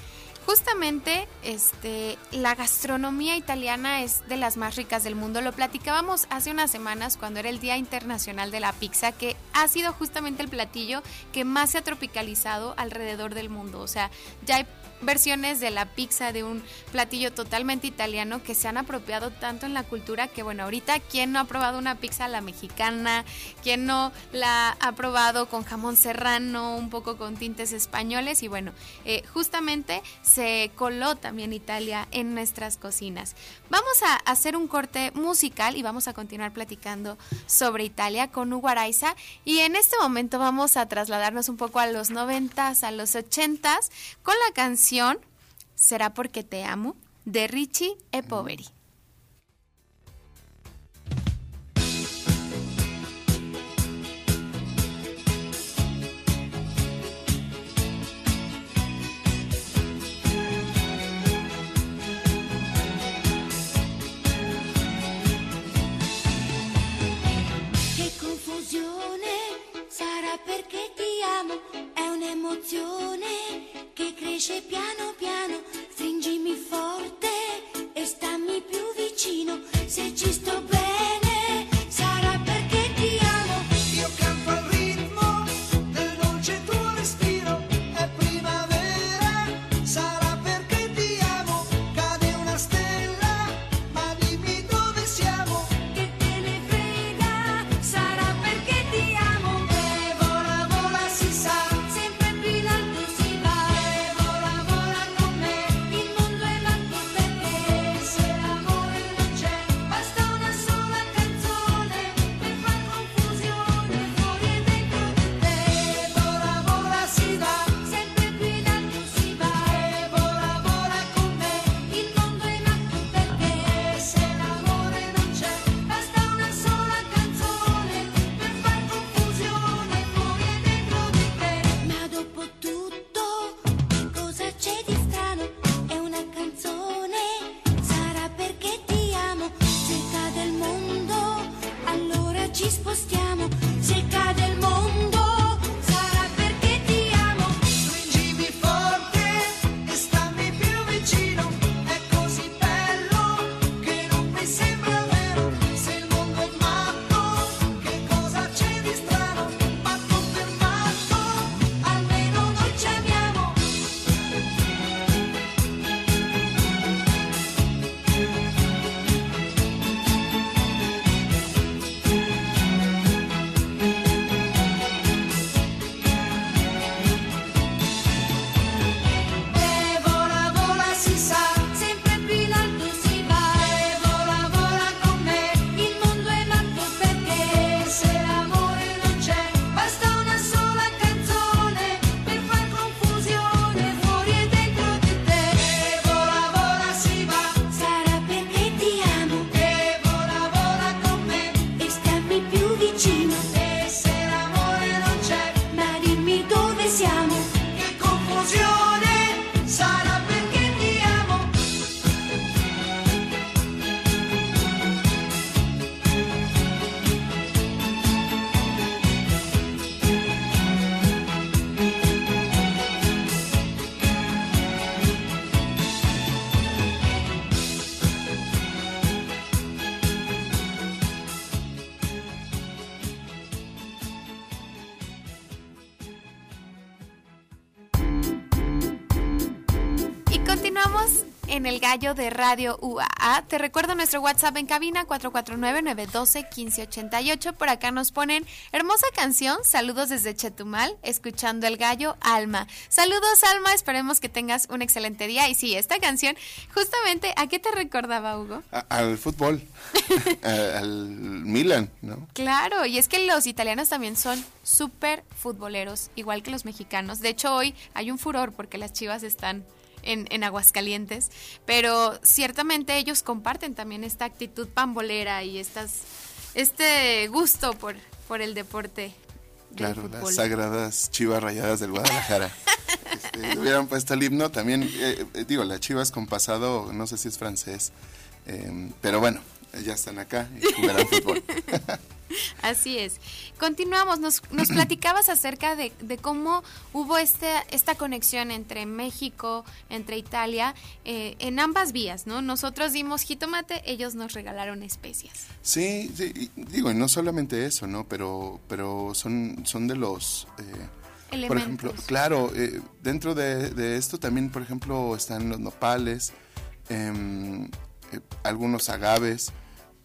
justamente este la gastronomía italiana es de las más ricas del mundo. Lo platicábamos hace unas semanas cuando era el Día Internacional de la Pizza, que ha sido justamente el platillo que más se ha tropicalizado alrededor del mundo. O sea, ya hay versiones de la pizza de un platillo totalmente italiano que se han apropiado tanto en la cultura que bueno, ahorita quién no ha probado una pizza a la mexicana, quién no la ha probado con jamón serrano, un poco con tintes españoles y bueno, eh, justamente se coló también Italia en nuestras cocinas. Vamos a hacer un corte musical y vamos a continuar platicando sobre Italia con Hugo Araiza. Y en este momento vamos a trasladarnos un poco a los noventas, a los ochentas con la canción Será porque te amo de Richie e de Radio UAA. Te recuerdo nuestro WhatsApp en cabina 449-912-1588. Por acá nos ponen hermosa canción. Saludos desde Chetumal, escuchando el gallo Alma. Saludos Alma, esperemos que tengas un excelente día. Y sí, esta canción, justamente, ¿a qué te recordaba Hugo? A- al fútbol, a- <laughs> al Milan, ¿no? Claro, y es que los italianos también son súper futboleros, igual que los mexicanos. De hecho, hoy hay un furor porque las chivas están en, en Aguascalientes, pero ciertamente ellos comparten también esta actitud pambolera y estas, este gusto por, por el deporte. Claro, fútbol. las sagradas chivas rayadas del Guadalajara. <laughs> Este, hubieran puesto el himno también, eh, eh, digo, las chivas con pasado, no sé si es francés, eh, pero bueno, ya están acá y jugarán fútbol. <laughs> <laughs> Así es. Continuamos. Nos, nos <clears throat> platicabas acerca de, de cómo hubo este, esta conexión entre México, entre Italia, eh, en ambas vías, ¿no? Nosotros dimos jitomate, ellos nos regalaron especias. Sí, sí, y digo, y no solamente eso, ¿no? Pero, pero son, son de los... eh, por ejemplo, claro, eh, dentro de, de esto también, por ejemplo, están los nopales, em, eh, algunos agaves.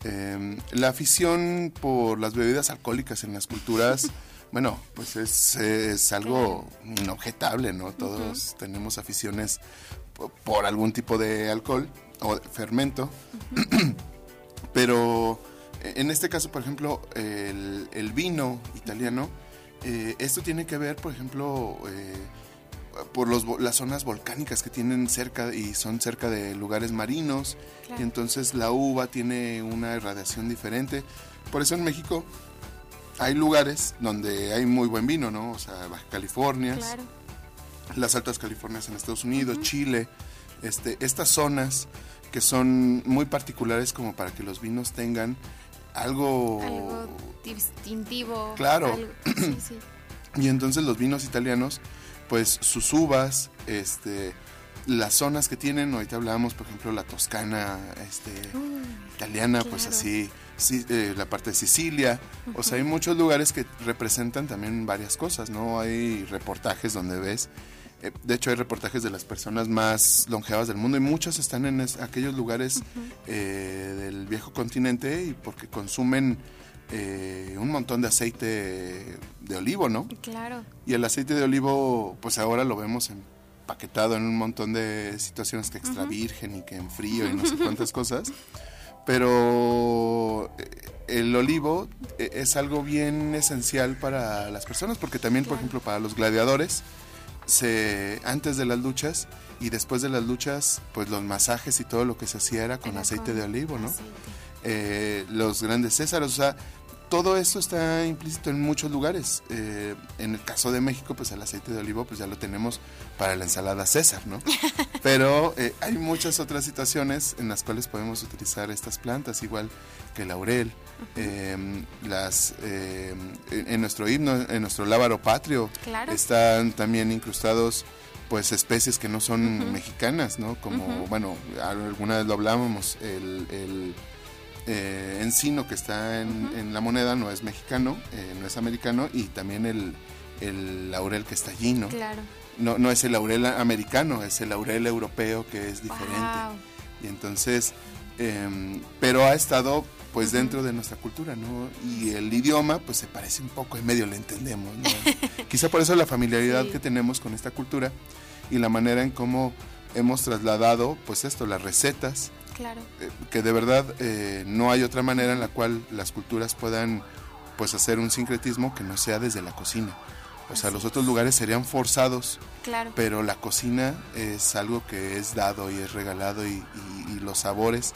Em, la afición por las bebidas alcohólicas en las culturas, <laughs> bueno, pues es, es algo inobjetable, ¿no? Todos tenemos aficiones po- por algún tipo de alcohol o de fermento. <clears throat> Pero eh, en este caso, por ejemplo, el, el vino italiano, eh, esto tiene que ver, por ejemplo, eh, por los, las zonas volcánicas que tienen cerca y son cerca de lugares marinos. Claro. Y entonces la uva tiene una irradiación diferente. Por eso en México hay lugares donde hay muy buen vino, ¿no? O sea, Baja California, Claro. las altas Californias en Estados Unidos, Chile, este, estas zonas que son muy particulares como para que los vinos tengan algo, Algo distintivo. Claro. algo- sí, sí. <clears throat> y entonces los vinos italianos, pues sus uvas, este, las zonas que tienen, ahorita hablábamos, por ejemplo, la Toscana, este, italiana, pues así, sí, eh, la parte de Sicilia, o sea, hay muchos lugares que representan también varias cosas, ¿no? Hay reportajes donde ves, eh, de hecho hay reportajes de las personas más longevas del mundo y muchos están en es- aquellos lugares eh, del viejo continente y porque consumen eh, un montón de aceite de olivo, ¿no? Claro. Y el aceite de olivo, pues ahora lo vemos empaquetado en un montón de situaciones que extra virgen y que en frío y no sé <laughs> cuántas cosas. Pero eh, el olivo eh, es algo bien esencial para las personas, porque también, por ejemplo, para los gladiadores, se, antes de las luchas y después de las luchas, pues los masajes y todo lo que se hacía era con Era aceite con de olivo, ¿no? Eh, los grandes césares, o sea, todo esto está implícito en muchos lugares. Eh, en el caso de México, pues el aceite de olivo, pues ya lo tenemos para la ensalada César, ¿no? <laughs> Pero eh, hay muchas otras situaciones en las cuales podemos utilizar estas plantas, igual que el laurel, eh, las eh, en nuestro himno, en nuestro lábaro patrio, Claro. están también incrustados pues especies que no son mexicanas, ¿no? Como, bueno, alguna vez lo hablábamos, el, el, eh, encino que está en, en la moneda no es mexicano, eh, no es americano, y también el, el laurel que está allí, ¿no? Claro. No, no es el laurel americano, es el laurel europeo que es diferente. Wow. Y entonces, em, pero ha estado pues dentro de nuestra cultura, ¿no? Y el idioma pues se parece un poco, en medio le entendemos, ¿no? <laughs> Quizá por eso la familiaridad Sí. que tenemos con esta cultura y la manera en cómo hemos trasladado pues esto, las recetas, Claro. eh, que de verdad eh, no hay otra manera en la cual las culturas puedan pues hacer un sincretismo que no sea desde la cocina. O sea, los otros lugares serían forzados, Claro. pero la cocina es algo que es dado y es regalado y, y- y los sabores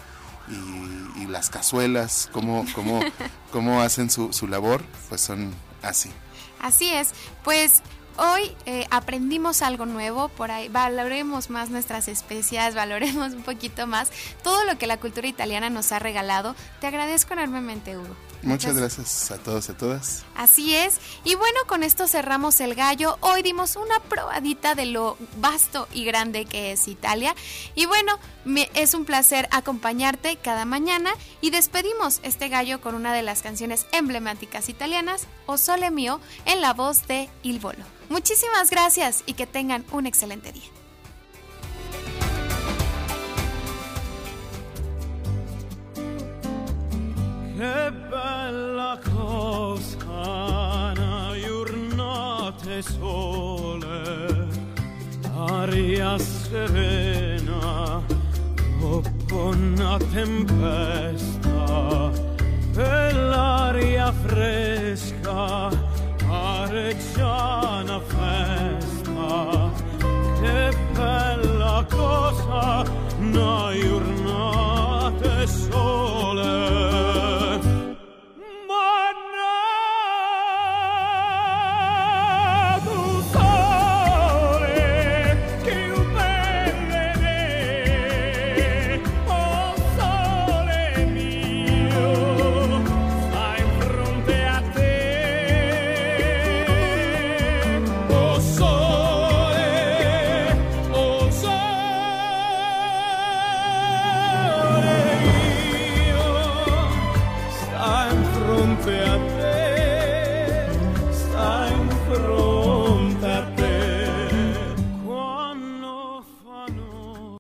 y, y las cazuelas, cómo, cómo, <laughs> cómo hacen su, su labor, pues son así. Así es, pues hoy eh, aprendimos algo nuevo, por ahí valoremos más nuestras especias, <laughs> valoremos un poquito más todo lo que la cultura italiana nos ha regalado. Te agradezco enormemente, Hugo. Muchas gracias a todos y a todas. Así es. Y bueno, con esto cerramos el gallo. Hoy dimos una probadita de lo vasto y grande que es Italia. Y bueno, me- es un placer acompañarte cada mañana y despedimos este gallo con una de las canciones emblemáticas italianas, O Sole Mio, en la voz de Il Volo. Muchísimas gracias y que tengan un excelente día. Che bella cosa, una giornata sole, aria serena, dopo una tempesta, e l'aria fresca, pareggiana festa, che bella cosa, una giornata sole.